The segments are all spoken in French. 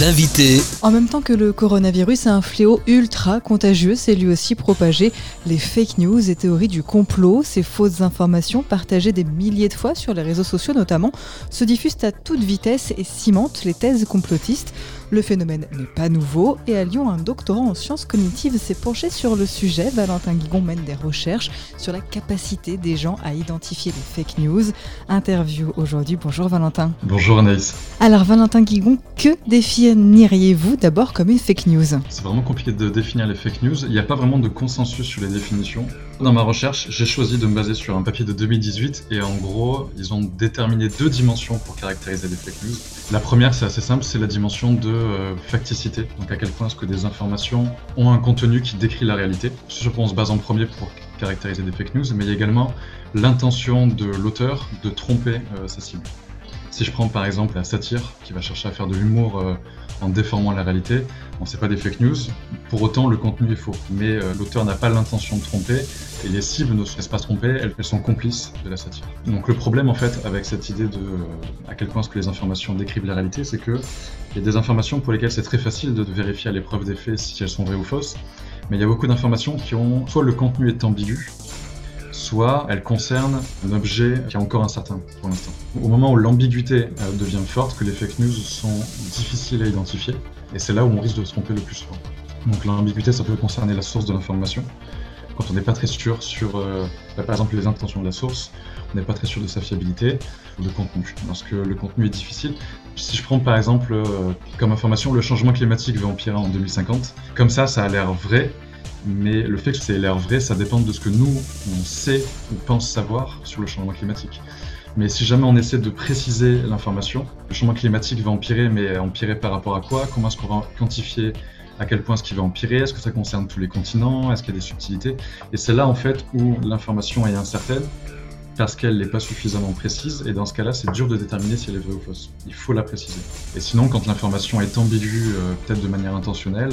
L'invité. En même temps que le coronavirus, un fléau ultra contagieux s'est lui aussi propagé. Les fake news et théories du complot, ces fausses informations partagées des milliers de fois sur les réseaux sociaux notamment, se diffusent à toute vitesse et cimentent les thèses complotistes. Le phénomène n'est pas nouveau et à Lyon, un doctorant en sciences cognitives s'est penché sur le sujet. Valentin Guigon mène des recherches sur la capacité des gens à identifier les fake news. Interview aujourd'hui. Bonjour Valentin. Bonjour Anaïs. Alors Valentin Guigon, que définiriez-vous d'abord comme une fake news? C'est vraiment compliqué de définir les fake news. Il n'y a pas vraiment de consensus sur les définitions. Dans ma recherche, j'ai choisi de me baser sur un papier de 2018 et en gros, ils ont déterminé deux dimensions pour caractériser les fake news. La première, c'est assez simple, c'est la dimension de euh, facticité. Donc à quel point est-ce que des informations ont un contenu qui décrit la réalité? C'est sur quoi on se base en premier pour caractériser des fake news, mais il y a également l'intention de l'auteur de tromper euh, sa cible. Si je prends par exemple la satire qui va chercher à faire de l'humour euh, en déformant la réalité, on sait pas des fake news, pour autant le contenu est faux. Mais euh, l'auteur n'a pas l'intention de tromper et les cibles ne se laissent pas tromper, elles, sont complices de la satire. Donc le problème en fait avec cette idée de euh, à quel point est-ce que les informations décrivent la réalité, c'est que il y a des informations pour lesquelles c'est très facile de vérifier à l'épreuve des faits si elles sont vraies ou fausses, mais il y a beaucoup d'informations qui ont soit le contenu est ambigu, soit elle concerne un objet qui a encore un certain pour l'instant. Au moment où l'ambiguïté euh, devient forte, que les fake news sont difficiles à identifier, et c'est là où on risque de se tromper le plus souvent. Donc l'ambiguïté, ça peut concerner la source de l'information. Quand on n'est pas très sûr sur, euh, bah, par exemple, les intentions de la source, on n'est pas très sûr de sa fiabilité ou de contenu. Lorsque le contenu est difficile, si je prends par exemple euh, comme information le changement climatique va empirer en 2050, comme ça, ça a l'air vrai, mais le fait que c'est l'air vrai, ça dépend de ce que nous, on sait ou pense savoir sur le changement climatique. Mais si jamais on essaie de préciser l'information, le changement climatique va empirer, mais empirer par rapport à quoi? Comment est-ce qu'on va quantifier à quel point ce qui va empirer? Est-ce que ça concerne tous les continents? Est-ce qu'il y a des subtilités? Et c'est là en fait où l'information est incertaine parce qu'elle n'est pas suffisamment précise, et dans ce cas-là, c'est dur de déterminer si elle est vraie ou fausse. Il faut la préciser. Et sinon, quand l'information est ambiguë, euh, peut-être de manière intentionnelle,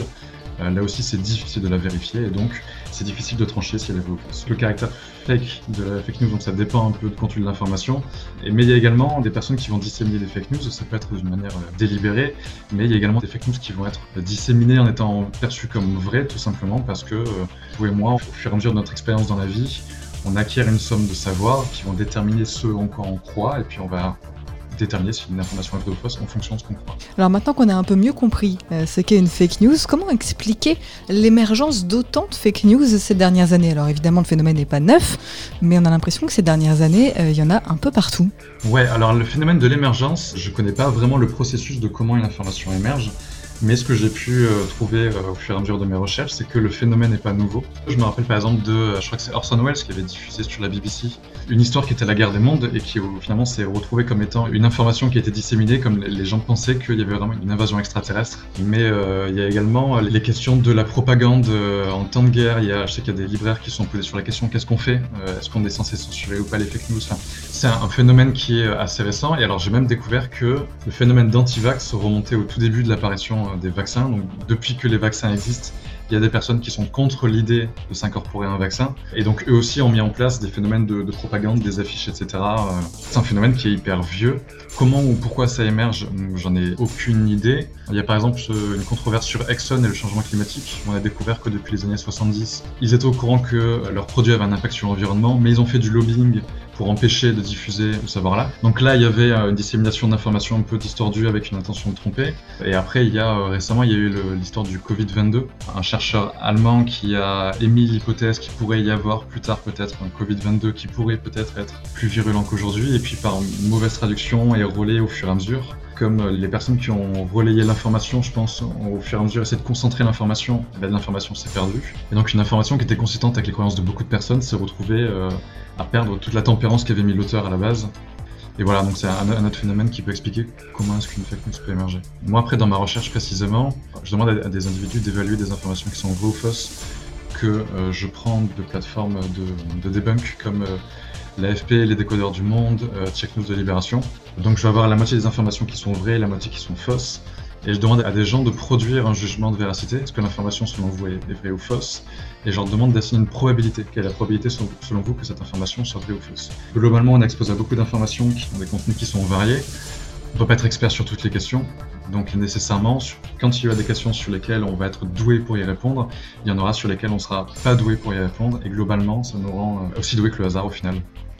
là aussi c'est difficile de la vérifier, et donc c'est difficile de trancher si elle est vraie ou fausse. Le caractère fake de la fake news, donc ça dépend un peu du contenu de l'information, mais il y a également des personnes qui vont disséminer des fake news, ça peut être d'une manière euh, délibérée, mais il y a également des fake news qui vont être disséminées en étant perçues comme vraies, tout simplement parce que vous et moi, au fur et à mesure de notre expérience dans la vie, on acquiert une somme de savoir qui vont déterminer ce en quoi on croit, et puis on va déterminer si une information est vraie ou fausse en fonction de ce qu'on croit. Alors maintenant qu'on a un peu mieux compris euh, ce qu'est une fake news, comment expliquer l'émergence d'autant de fake news ces dernières années? Alors évidemment le phénomène n'est pas neuf, mais on a l'impression que ces dernières années, euh, il y en a un peu partout. Ouais, alors le phénomène de l'émergence, je connais pas vraiment le processus de comment une information émerge. Mais ce que j'ai pu euh, trouver euh, au fur et à mesure de mes recherches, c'est que le phénomène n'est pas nouveau. Je me rappelle par exemple de, euh, je crois que c'est Orson Welles qui avait diffusé sur la BBC une histoire qui était la guerre des mondes et qui finalement s'est retrouvée comme étant une information qui a été disséminée comme les gens pensaient qu'il y avait vraiment une invasion extraterrestre. Mais euh, il y a également les questions de la propagande en temps de guerre. Il y a, je sais qu'il y a des libraires qui sont posés sur la question qu'est-ce qu'on fait? Est-ce qu'on est censé censurer ou pas les fake news? C'est un phénomène qui est assez récent. Et alors j'ai même découvert que le phénomène d'anti-vax remontait au tout début de l'apparition des vaccins. Donc depuis que les vaccins existent, il y a des personnes qui sont contre l'idée de s'incorporer à un vaccin. Et donc eux aussi ont mis en place des phénomènes de, de propagande, des affiches, etc. C'est un phénomène qui est hyper vieux. Comment ou pourquoi ça émerge, j'en ai aucune idée. Il y a par exemple une controverse sur Exxon et le changement climatique. On a découvert que depuis les années 70, ils étaient au courant que leurs produits avaient un impact sur l'environnement, mais ils ont fait du lobbying pour empêcher de diffuser ce savoir-là. Donc là, il y avait une dissémination d'informations un peu distordues avec une intention de tromper. Et après, il y a récemment, il y a eu l'histoire du Covid-22, un chercheur allemand qui a émis l'hypothèse qu'il pourrait y avoir plus tard peut-être un Covid-22 qui pourrait peut-être être plus virulent qu'aujourd'hui, et puis par mauvaise traduction et relais au fur et à mesure comme les personnes qui ont relayé l'information, je pense, au fur et à mesure, essaient de concentrer l'information, ben, l'information s'est perdue. Et donc une information qui était consistante avec les croyances de beaucoup de personnes s'est retrouvée euh, à perdre toute la tempérance qu'avait mis l'auteur à la base. Et voilà, donc c'est un, autre phénomène qui peut expliquer comment est-ce qu'une fake news peut émerger. Moi, après, dans ma recherche précisément, je demande à, des individus d'évaluer des informations qui sont vraies ou fausses que euh, je prends de plateformes de, de debunk comme euh, l'AFP, les décodeurs du monde, euh, Check News de Libération. Donc je vais avoir la moitié des informations qui sont vraies la moitié qui sont fausses. Et je demande à des gens de produire un jugement de véracité, est-ce que l'information selon vous est, vraie ou fausse Et je leur demande d'assigner une probabilité. Quelle est la probabilité selon vous que cette information soit vraie ou fausse? Globalement, on expose à beaucoup d'informations qui ont des contenus qui sont variés. On ne peut pas être expert sur toutes les questions. Donc nécessairement, quand il y a des questions sur lesquelles on va être doué pour y répondre, il y en aura sur lesquelles on sera pas doué pour y répondre. Et globalement, ça nous rend euh, aussi doué que le hasard au final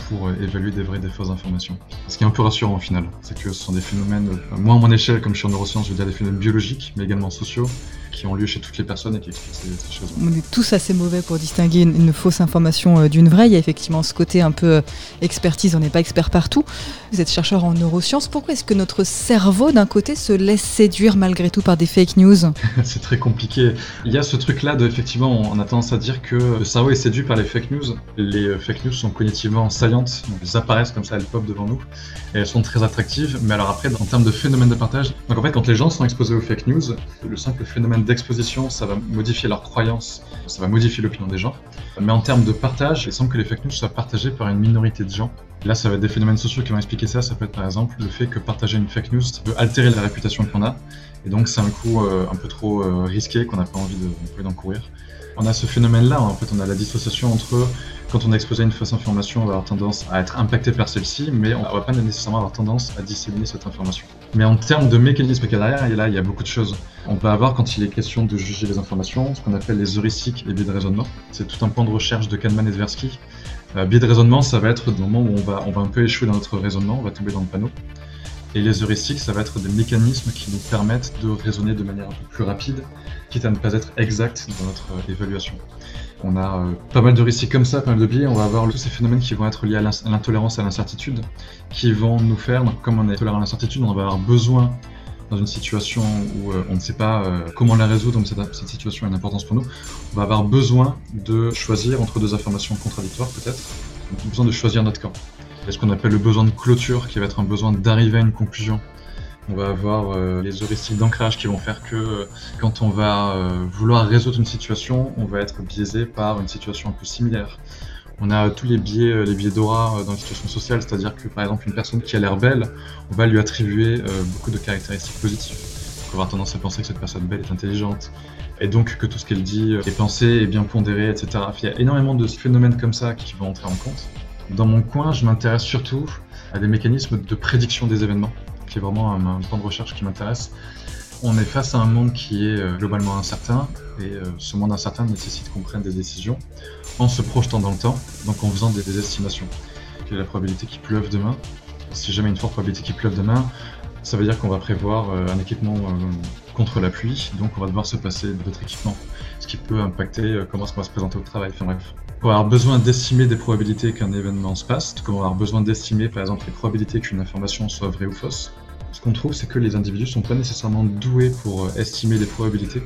pour euh, évaluer des vraies et des fausses informations. Ce qui est un peu rassurant au final, c'est que ce sont des phénomènes, euh, moins à mon échelle comme je suis en neurosciences, je veux dire des phénomènes biologiques, mais également sociaux, qui ont lieu chez toutes les personnes et qui expliquent ces, choses. On est tous assez mauvais pour distinguer une, fausse information euh, d'une vraie. Il y a effectivement ce côté un peu expertise, on n'est pas expert partout. Vous êtes chercheur en neurosciences. Pourquoi est-ce que notre cerveau, d'un côté, se laisse séduire malgré tout par des fake news? C'est très compliqué. Il y a ce truc-là de, effectivement, on a tendance à dire que le cerveau est séduit par les fake news. Les fake news sont cognitivement saillantes donc elles apparaissent comme ça, elles pop devant nous, et elles sont très attractives. Mais alors après, en termes de phénomène de partage, donc en fait, quand les gens sont exposés aux fake news, le simple phénomène d'exposition, ça va modifier leurs croyances, ça va modifier l'opinion des gens. Mais en termes de partage, il semble que les fake news soient partagées par une minorité de gens. Là, ça va être des phénomènes sociaux qui vont expliquer ça. Ça peut être par exemple le fait que partager une fake news, peut altérer la réputation qu'on a. Et donc, c'est un coup euh, un peu trop euh, risqué qu'on n'a pas envie d'encourir. On a ce phénomène-là, en fait, on a la dissociation entre quand on est exposé une fausse information, on va avoir tendance à être impacté par celle-ci, mais on ne va pas nécessairement avoir tendance à disséminer cette information. Mais en termes de mécanisme qu'il y a derrière, là, il y a beaucoup de choses. On peut avoir, quand il est question de juger les informations, ce qu'on appelle les heuristiques et biais de raisonnement. C'est tout un point de recherche de Kahneman et Tversky. Euh, biais de raisonnement, ça va être des moments où va, on va un peu échouer dans notre raisonnement, on va tomber dans le panneau. Et les heuristiques, ça va être des mécanismes qui nous permettent de raisonner de manière un peu plus rapide, quitte à ne pas être exact dans notre évaluation. On a euh, pas mal récits comme ça, pas mal de biais. On va avoir tous ces phénomènes qui vont être liés à l'intolérance à l'incertitude, qui vont nous faire, donc, comme on est tolérant à l'incertitude, on va avoir besoin dans une situation où euh, on ne sait pas euh, comment la résoudre, donc cette, cette, situation a une importance pour nous, on va avoir besoin de choisir entre deux informations contradictoires peut-être, besoin de choisir notre camp. Il ce qu'on appelle le besoin de clôture, qui va être un besoin d'arriver à une conclusion on va avoir euh, les heuristiques d'ancrage qui vont faire que euh, quand on va euh, vouloir résoudre une situation, on va être biaisé par une situation un peu similaire. On a tous les biais, les biais d'aura dans les situations sociales, c'est-à-dire que par exemple une personne qui a l'air belle, on va lui attribuer beaucoup de caractéristiques positives. On va avoir tendance à penser que cette personne belle est intelligente, et donc que tout ce qu'elle dit est pensé, est bien pondéré, etc. Il y a énormément de phénomènes comme ça qui vont entrer en compte. Dans mon coin, je m'intéresse surtout à des mécanismes de prédiction des événements qui est vraiment un, point de recherche qui m'intéresse. On est face à un monde qui est euh, globalement incertain, et euh, ce monde incertain nécessite qu'on prenne des décisions en se projetant dans le temps, donc en faisant des, estimations. Quelle est la probabilité qu'il pleuve demain? Si jamais une forte probabilité qu'il pleuve demain, ça veut dire qu'on va prévoir euh, un équipement contre la pluie, donc on va devoir se passer d'autres équipements, ce qui peut impacter comment on va se présenter au travail. Enfin bref, va avoir besoin d'estimer des probabilités qu'un événement se passe, va avoir besoin d'estimer par exemple les probabilités qu'une information soit vraie ou fausse. Ce qu'on trouve, c'est que les individus sont pas nécessairement doués pour euh, estimer les probabilités.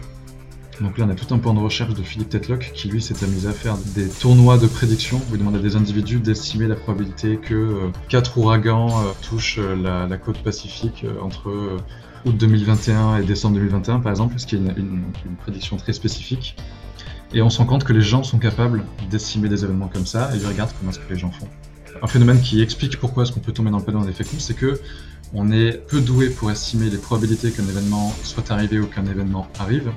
Donc là, on a tout un point de recherche de Philippe Tetlock qui, lui, s'est amusé à faire des tournois de prédiction où il demande à des individus d'estimer la probabilité que euh, quatre ouragans euh, touchent la, côte pacifique entre août 2021 et décembre 2021, par exemple, ce qui est une prédiction très spécifique. Et on se rend compte que les gens sont capables d'estimer des événements comme ça et ils regardent comment est-ce que les gens font. Un phénomène qui explique pourquoi est-ce qu'on peut tomber dans le panneau des fake news, c'est que on est peu doué pour estimer les probabilités qu'un événement soit arrivé ou qu'un événement arrive.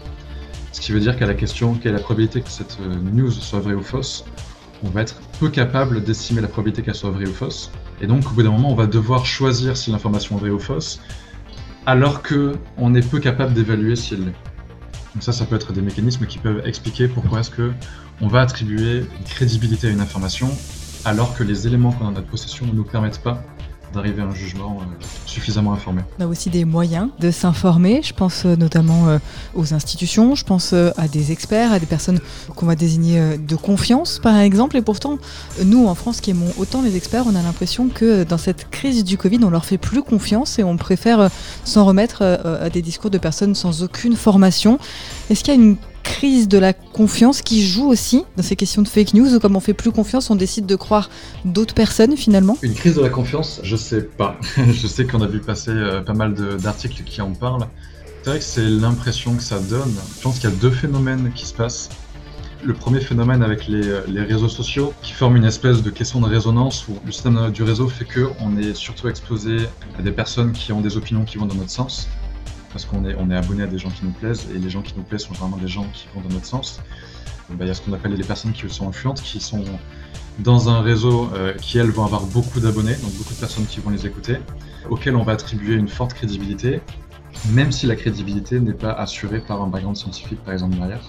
Ce qui veut dire qu'à la question quelle est la probabilité que cette euh, news soit vraie ou fausse, on va être peu capable d'estimer la probabilité qu'elle soit vraie ou fausse. Et donc au bout d'un moment, on va devoir choisir si l'information est vraie ou fausse, alors qu'on est peu capable d'évaluer si elle l'est. Donc ça, ça peut être des mécanismes qui peuvent expliquer pourquoi est-ce que on va attribuer une crédibilité à une information alors que les éléments qu'on a en notre possession ne nous permettent pas d'arriver à un jugement euh, suffisamment informé. On a aussi des moyens de s'informer. Je pense euh, notamment euh, aux institutions, je pense à des experts, à des personnes qu'on va désigner de confiance, par exemple. Et pourtant, nous, en France, qui aimons autant les experts, on a l'impression que dans cette crise du Covid, on leur fait plus confiance et on préfère s'en remettre à des discours de personnes sans aucune formation. Est-ce qu'il y a une crise de la confiance qui joue aussi dans ces questions de fake news ou comme on fait plus confiance, on décide de croire d'autres personnes finalement Une crise de la confiance, je sais pas. je sais qu'on a vu passer euh, pas mal d'articles qui en parlent. C'est vrai que c'est l'impression que ça donne. Je pense qu'il y a deux phénomènes qui se passent. Le premier phénomène avec les, euh, les, réseaux sociaux qui forment une espèce de question de résonance où le système du réseau fait qu'on est surtout exposé à des personnes qui ont des opinions qui vont dans notre sens parce qu'on est, on est abonné à des gens qui nous plaisent, et les gens qui nous plaisent sont vraiment des gens qui vont dans notre sens. Bah, il y a ce qu'on appelle les personnes qui sont influentes, qui sont dans un réseau euh, qui, elles, vont avoir beaucoup d'abonnés, donc beaucoup de personnes qui vont les écouter, auxquelles on va attribuer une forte crédibilité, même si la crédibilité n'est pas assurée par un background scientifique, par exemple, derrière.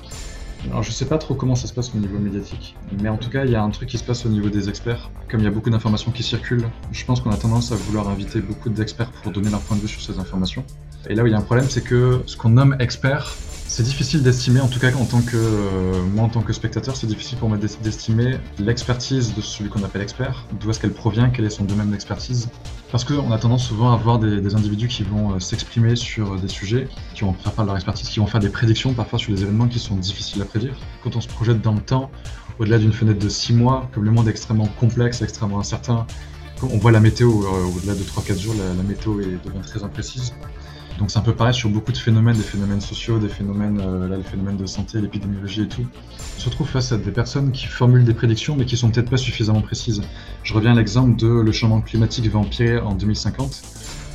Alors je sais pas trop comment ça se passe au niveau médiatique, mais en tout cas il y a un truc qui se passe au niveau des experts. Comme il y a beaucoup d'informations qui circulent, je pense qu'on a tendance à vouloir inviter beaucoup d'experts pour donner leur point de vue sur ces informations. Et là où il y a un problème, c'est que ce qu'on nomme expert, c'est difficile d'estimer, en tout cas en tant que euh, moi en tant que spectateur, c'est difficile pour moi d'estimer l'expertise de celui qu'on appelle expert, d'où est-ce qu'elle provient, quel est son domaine d'expertise. Parce qu'on a tendance souvent à voir des, individus qui vont euh, s'exprimer sur des sujets, qui vont faire part de leur expertise, qui vont faire des prédictions parfois sur des événements qui sont difficiles à prédire. Quand on se projette dans le temps, au-delà d'une fenêtre de 6 mois, comme le monde est extrêmement complexe, extrêmement incertain, on voit la météo, euh, au-delà de 3-4 jours, la, la météo est, devient très imprécise. Donc c'est un peu pareil sur beaucoup de phénomènes, des phénomènes sociaux, des phénomènes, euh, là, les phénomènes de santé, l'épidémiologie et tout. On se retrouve face à des personnes qui formulent des prédictions mais qui sont peut-être pas suffisamment précises. Je reviens à l'exemple de le changement climatique va empirer en 2050.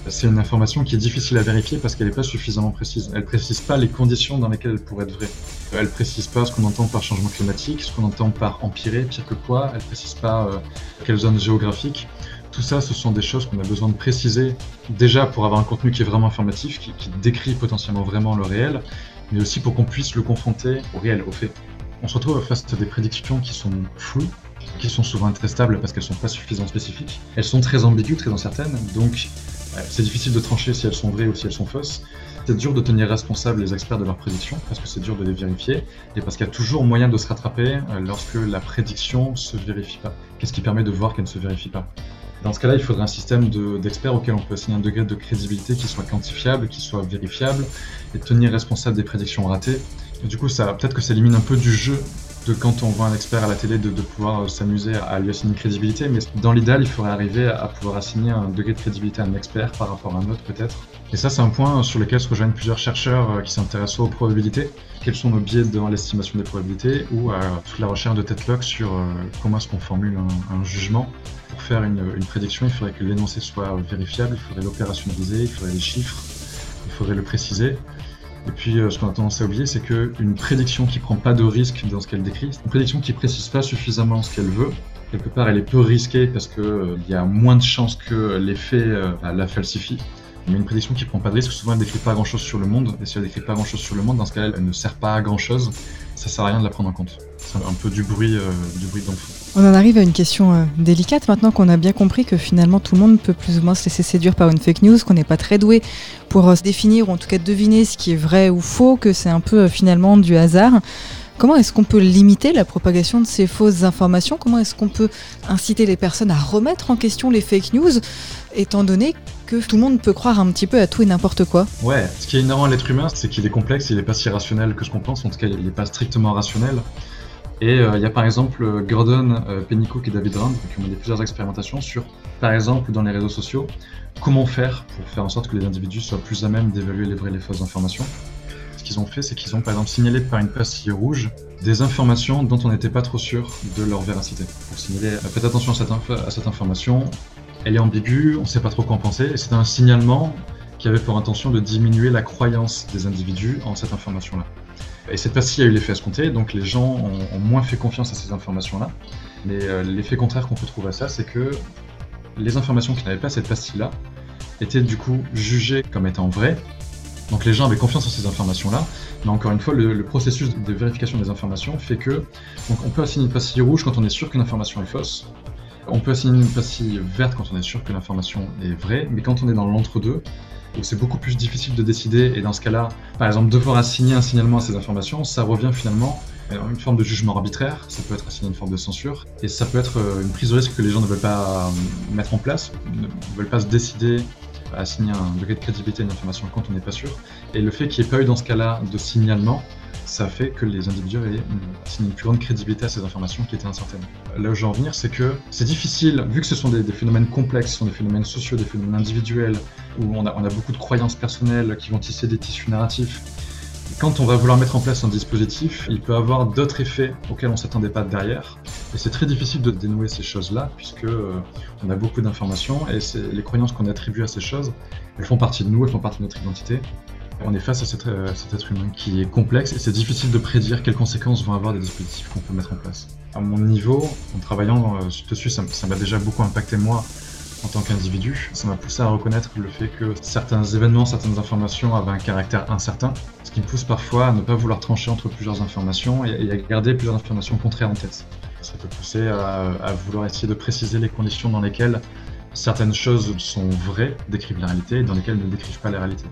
C'est une information qui est difficile à vérifier parce qu'elle n'est pas suffisamment précise. Elle précise pas les conditions dans lesquelles elle pourrait être vraie. Elle précise pas ce qu'on entend par changement climatique, ce qu'on entend par empirer, pire que quoi. Elle précise pas euh, quelle zone géographique. Tout ça, ce sont des choses qu'on a besoin de préciser déjà pour avoir un contenu qui est vraiment informatif, qui, décrit potentiellement vraiment le réel, mais aussi pour qu'on puisse le confronter au réel, au fait. On se retrouve face à des prédictions qui sont floues, qui sont souvent intrestables parce qu'elles sont pas suffisamment spécifiques. Elles sont très ambiguës, très incertaines, donc c'est difficile de trancher si elles sont vraies ou si elles sont fausses. C'est dur de tenir responsables les experts de leurs prédictions parce que c'est dur de les vérifier et parce qu'il y a toujours moyen de se rattraper euh, lorsque la prédiction se vérifie pas. Qu'est-ce qui permet de voir qu'elle ne se vérifie pas? Dans ce cas-là, il faudrait un système d'experts auquel on peut assigner un degré de crédibilité qui soit quantifiable, qui soit vérifiable, et tenir responsable des prédictions ratées. Du coup, ça peut-être que ça élimine un peu du jeu de quand on voit un expert à la télé de, pouvoir euh, s'amuser à lui assigner une crédibilité, mais dans l'idéal, il faudrait arriver à pouvoir assigner un degré de crédibilité à un expert par rapport à un autre peut-être. Et ça, c'est un point sur lequel se rejoignent plusieurs chercheurs euh, qui s'intéressent aux probabilités. Quels sont nos biais dans l'estimation des probabilités ou à toute la recherche de Tetlock sur euh, comment est-ce qu'on formule un jugement pour faire une, prédiction, il faudrait que l'énoncé soit vérifiable, il faudrait l'opérationnaliser, il faudrait les chiffres, il faudrait le préciser. Et puis, euh, ce qu'on a tendance à oublier, c'est qu'une prédiction qui prend pas de risque dans ce qu'elle décrit, une prédiction qui précise pas suffisamment ce qu'elle veut, quelque part, elle est peu risquée parce qu'il euh, y a moins de chances que les faits euh, la falsifient. Mais une prédiction qui prend pas de risque, souvent elle décrit pas grand chose sur le monde. Et si elle décrit pas grand chose sur le monde, dans ce cas-là, elle ne sert pas à grand chose. Ça sert à rien de la prendre en compte. C'est un peu du bruit, euh, du bruit d'enfant. On en arrive à une question euh, délicate maintenant qu'on a bien compris que finalement tout le monde peut plus ou moins se laisser séduire par une fake news, qu'on n'est pas très doué pour euh, se définir ou en tout cas deviner ce qui est vrai ou faux, que c'est un peu finalement du hasard. Comment est-ce qu'on peut limiter la propagation de ces fausses informations? Comment est-ce qu'on peut inciter les personnes à remettre en question les fake news, étant donné que tout le monde peut croire un petit peu à tout et n'importe quoi? Ouais, ce qui est inhérent à l'être humain, c'est qu'il est complexe, il n'est pas si rationnel que ce qu'on pense, en tout cas il n'est pas strictement rationnel. Et euh, il y a par exemple Gordon euh, Pennycook et David Rand qui ont mené plusieurs expérimentations sur, par exemple, dans les réseaux sociaux, comment faire pour faire en sorte que les individus soient plus à même d'évaluer les vraies et les fausses informations qu'ils ont fait, c'est qu'ils ont par exemple signalé par une pastille rouge des informations dont on n'était pas trop sûr de leur véracité. Pour signaler, euh, faites attention à cette, à cette information, elle est ambiguë, on ne sait pas trop quoi en penser, et c'est un signalement qui avait pour intention de diminuer la croyance des individus en cette information-là. Et cette pastille a eu l'effet escompté, donc les gens ont, moins fait confiance à ces informations-là. Mais euh, l'effet contraire qu'on peut trouver à ça, c'est que les informations qui n'avaient pas cette pastille-là étaient du coup jugées comme étant vraies, donc les gens avaient confiance en ces informations-là, mais encore une fois, le, processus de vérification des informations fait que donc on peut assigner une pastille rouge quand on est sûr qu'une information est fausse, on peut assigner une pastille verte quand on est sûr que l'information est vraie, mais quand on est dans l'entre-deux, où c'est beaucoup plus difficile de décider, et dans ce cas-là, par exemple, devoir assigner un signalement à ces informations, ça revient finalement à une forme de jugement arbitraire, ça peut être assigné une forme de censure, et ça peut être euh, une prise de risque que les gens ne veulent pas euh, mettre en place, ne veulent pas se décider assigner un degré de crédibilité à une information quand on n'est pas sûr. Et le fait qu'il n'y ait pas eu dans ce cas-là de signalement, ça fait que les individus aient assigné une plus grande crédibilité à ces informations qui étaient incertaines. Là où je veux en venir, c'est que c'est difficile, vu que ce sont des, phénomènes complexes, ce sont des phénomènes sociaux, des phénomènes individuels, où on a, beaucoup de croyances personnelles qui vont tisser des tissus narratifs, quand on va vouloir mettre en place un dispositif, il peut avoir d'autres effets auxquels on ne s'attendait pas derrière. Et c'est très difficile de dénouer ces choses-là, puisque euh, on a beaucoup d'informations et les croyances qu'on attribue à ces choses, elles font partie de nous, elles font partie de notre identité. On est face à cet, euh, cet être humain qui est complexe et c'est difficile de prédire quelles conséquences vont avoir des dispositifs qu'on peut mettre en place. À mon niveau, en travaillant euh, dessus, ça m'a déjà beaucoup impacté moi en tant qu'individu. Ça m'a poussé à reconnaître le fait que certains événements, certaines informations avaient un caractère incertain, ce qui me pousse parfois à ne pas vouloir trancher entre plusieurs informations et à garder plusieurs informations contraires en tête. Ça peut pousser à, vouloir essayer de préciser les conditions dans lesquelles certaines choses sont vraies, décrivent la réalité, et dans lesquelles ne décrivent pas la réalité.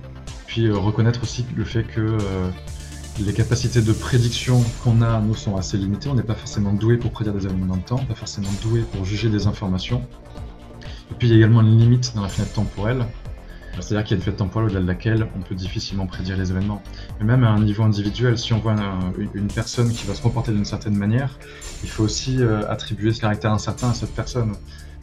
Puis euh, reconnaître aussi le fait que euh, les capacités de prédiction qu'on a, nous, sont assez limitées. On n'est pas forcément doué pour prédire des événements dans le temps, pas forcément doué pour juger des informations. Et puis il y a également une limite dans la fenêtre temporelle, c'est-à-dire qu'il y a une fenêtre temporelle au-delà de laquelle on peut difficilement prédire les événements. Mais même à un niveau individuel, si on voit une, personne qui va se comporter d'une certaine manière, il faut aussi euh, attribuer ce caractère incertain à cette personne.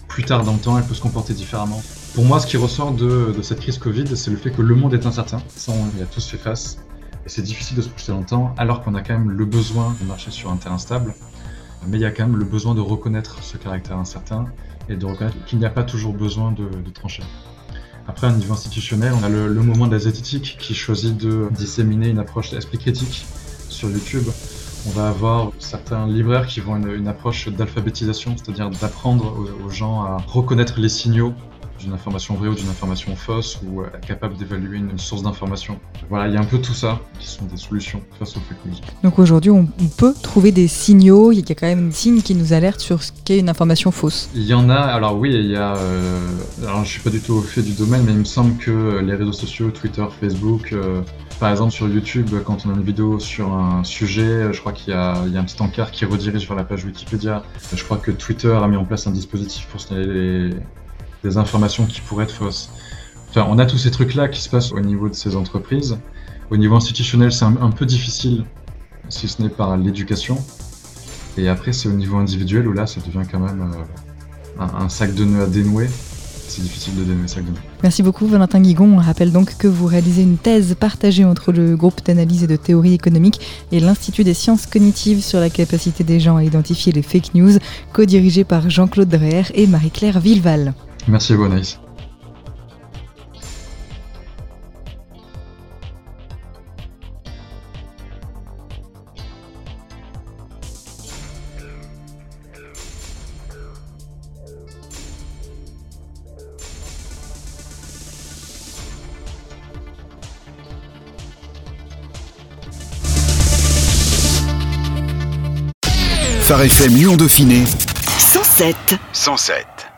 Plus tard dans le temps, elle peut se comporter différemment. Pour moi, ce qui ressort de, cette crise Covid, c'est le fait que le monde est incertain. Ça, on y a tous fait face. Et c'est difficile de se projeter dans le temps, alors qu'on a quand même le besoin de marcher sur un terrain stable. Mais il y a quand même le besoin de reconnaître ce caractère incertain et de reconnaître qu'il n'y a pas toujours besoin de, trancher. Après, un niveau institutionnel, on a le, moment de la zététique qui choisit de disséminer une approche d'esprit critique sur YouTube. On va avoir certains libraires qui vont une, une approche d'alphabétisation, c'est-à-dire d'apprendre aux gens à reconnaître les signaux d'une information vraie ou d'une information fausse ou être capable d'évaluer une, source d'information. Voilà, il y a un peu tout ça qui sont des solutions face aux fake news. Donc aujourd'hui, on, peut trouver des signaux, il y a quand même des signes qui nous alertent sur ce qu'est une information fausse. Il y en a, alors oui, il y a. Euh, alors je suis pas du tout au fait du domaine, mais il me semble que les réseaux sociaux, Twitter, Facebook, euh, par exemple sur YouTube, quand on a une vidéo sur un sujet, je crois qu'il y, a un petit encart qui redirige vers la page Wikipédia. Je crois que Twitter a mis en place un dispositif pour signaler les, des informations qui pourraient être fausses. Enfin, on a tous ces trucs-là qui se passent au niveau de ces entreprises. Au niveau institutionnel, c'est un, peu difficile, si ce n'est par l'éducation. Et après, c'est au niveau individuel où là, ça devient quand même euh, un, sac de nœuds à dénouer. C'est difficile de dénouer sac de nœuds. Merci beaucoup, Valentin Guigon. On rappelle donc que vous réalisez une thèse partagée entre le groupe d'analyse et de théorie économique et l'Institut des sciences cognitives sur la capacité des gens à identifier les fake news, co-dirigée par Jean-Claude Dreher et Marie-Claire Villeval. Merci Bonaïs. Phare FM Lyon Dauphiné. 107 107